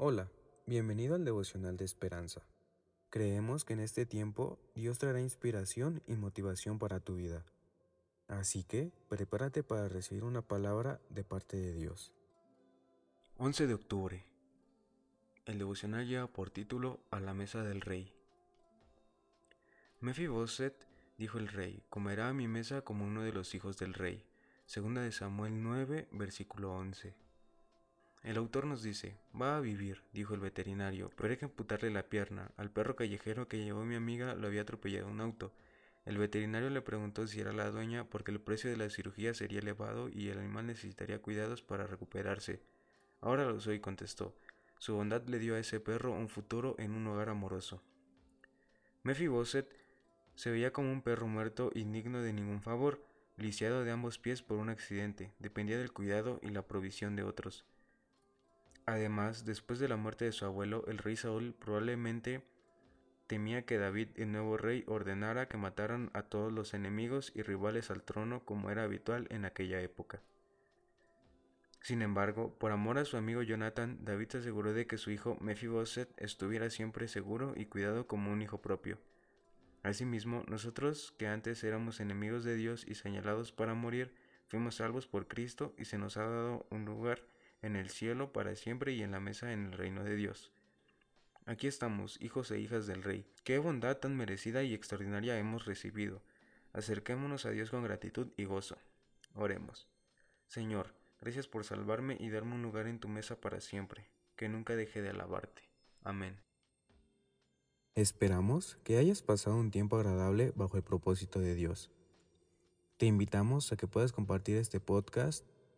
Hola, bienvenido al devocional de esperanza. Creemos que en este tiempo Dios traerá inspiración y motivación para tu vida. Así que prepárate para recibir una palabra de parte de Dios. 11 de octubre. El devocional lleva por título A la mesa del rey. Mefiboset, dijo el rey, comerá a mi mesa como uno de los hijos del rey. Segunda de Samuel 9, versículo 11. El autor nos dice, va a vivir, dijo el veterinario, pero hay que amputarle la pierna. Al perro callejero que llevó mi amiga lo había atropellado un auto. El veterinario le preguntó si era la dueña porque el precio de la cirugía sería elevado y el animal necesitaría cuidados para recuperarse. Ahora lo soy, contestó. Su bondad le dio a ese perro un futuro en un hogar amoroso. Mefiboset se veía como un perro muerto indigno de ningún favor, lisiado de ambos pies por un accidente, dependía del cuidado y la provisión de otros. Además, después de la muerte de su abuelo, el rey Saúl probablemente temía que David, el nuevo rey, ordenara que mataran a todos los enemigos y rivales al trono como era habitual en aquella época. Sin embargo, por amor a su amigo Jonathan, David se aseguró de que su hijo Mephibosheth estuviera siempre seguro y cuidado como un hijo propio. Asimismo, nosotros, que antes éramos enemigos de Dios y señalados para morir, fuimos salvos por Cristo y se nos ha dado un lugar en el cielo para siempre y en la mesa en el reino de Dios. Aquí estamos, hijos e hijas del Rey. Qué bondad tan merecida y extraordinaria hemos recibido. Acerquémonos a Dios con gratitud y gozo. Oremos. Señor, gracias por salvarme y darme un lugar en tu mesa para siempre. Que nunca deje de alabarte. Amén. Esperamos que hayas pasado un tiempo agradable bajo el propósito de Dios. Te invitamos a que puedas compartir este podcast